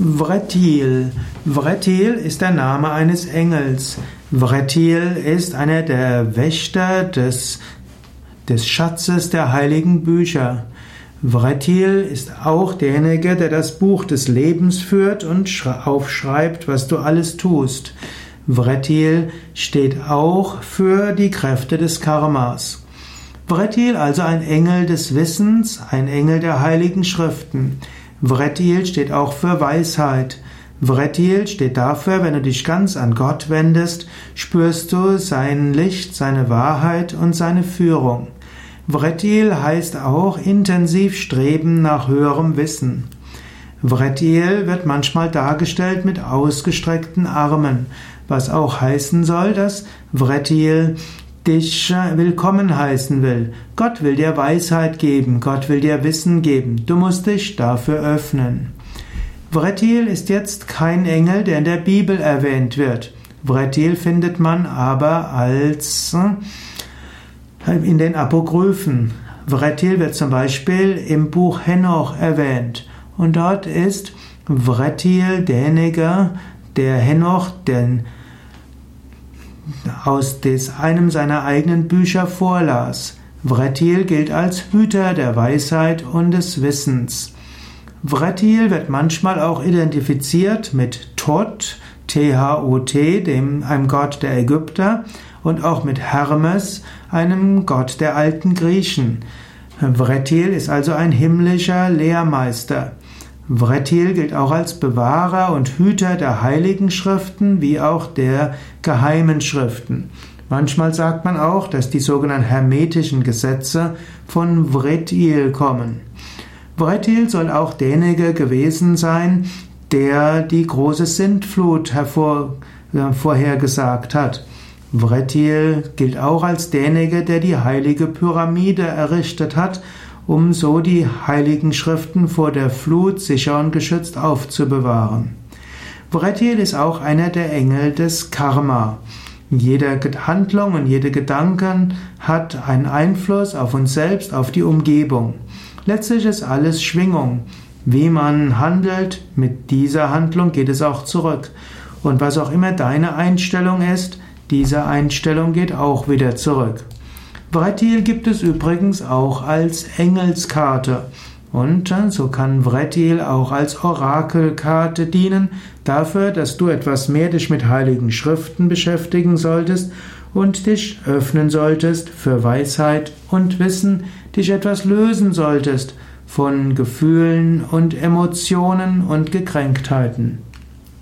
Vretil. Vretil ist der Name eines Engels. Vretil ist einer der Wächter des, des Schatzes der heiligen Bücher. Vretil ist auch derjenige, der das Buch des Lebens führt und aufschreibt, was du alles tust. Vretil steht auch für die Kräfte des Karmas. Vretil also ein Engel des Wissens, ein Engel der heiligen Schriften. Vretil steht auch für Weisheit. Vretil steht dafür, wenn du dich ganz an Gott wendest, spürst du sein Licht, seine Wahrheit und seine Führung. Vretil heißt auch intensiv streben nach höherem Wissen. Vretil wird manchmal dargestellt mit ausgestreckten Armen, was auch heißen soll, dass Vretil dich willkommen heißen will. Gott will dir Weisheit geben, Gott will dir Wissen geben. Du musst dich dafür öffnen. Vretil ist jetzt kein Engel, der in der Bibel erwähnt wird. Vretil findet man aber als äh, in den Apokryphen. Vretil wird zum Beispiel im Buch Henoch erwähnt. Und dort ist Vretil derjenige, der Henoch, den aus einem seiner eigenen Bücher vorlas. Vretil gilt als Hüter der Weisheit und des Wissens. Vretil wird manchmal auch identifiziert mit Tot, T-H-O-T, dem, einem Gott der Ägypter, und auch mit Hermes, einem Gott der alten Griechen. Vretil ist also ein himmlischer Lehrmeister. Vretil gilt auch als Bewahrer und Hüter der heiligen Schriften wie auch der geheimen Schriften. Manchmal sagt man auch, dass die sogenannten hermetischen Gesetze von Vretil kommen. Vretil soll auch derjenige gewesen sein, der die große Sintflut hervor, äh, vorhergesagt hat. Vretil gilt auch als derjenige, der die heilige Pyramide errichtet hat um so die heiligen Schriften vor der Flut sicher und geschützt aufzubewahren. Vretil ist auch einer der Engel des Karma. Jede Handlung und jede Gedanken hat einen Einfluss auf uns selbst, auf die Umgebung. Letztlich ist alles Schwingung. Wie man handelt, mit dieser Handlung geht es auch zurück. Und was auch immer deine Einstellung ist, diese Einstellung geht auch wieder zurück. Vretil gibt es übrigens auch als Engelskarte. Und so kann Vretil auch als Orakelkarte dienen, dafür, dass du etwas mehr dich mit heiligen Schriften beschäftigen solltest und dich öffnen solltest für Weisheit und Wissen, dich etwas lösen solltest von Gefühlen und Emotionen und Gekränktheiten.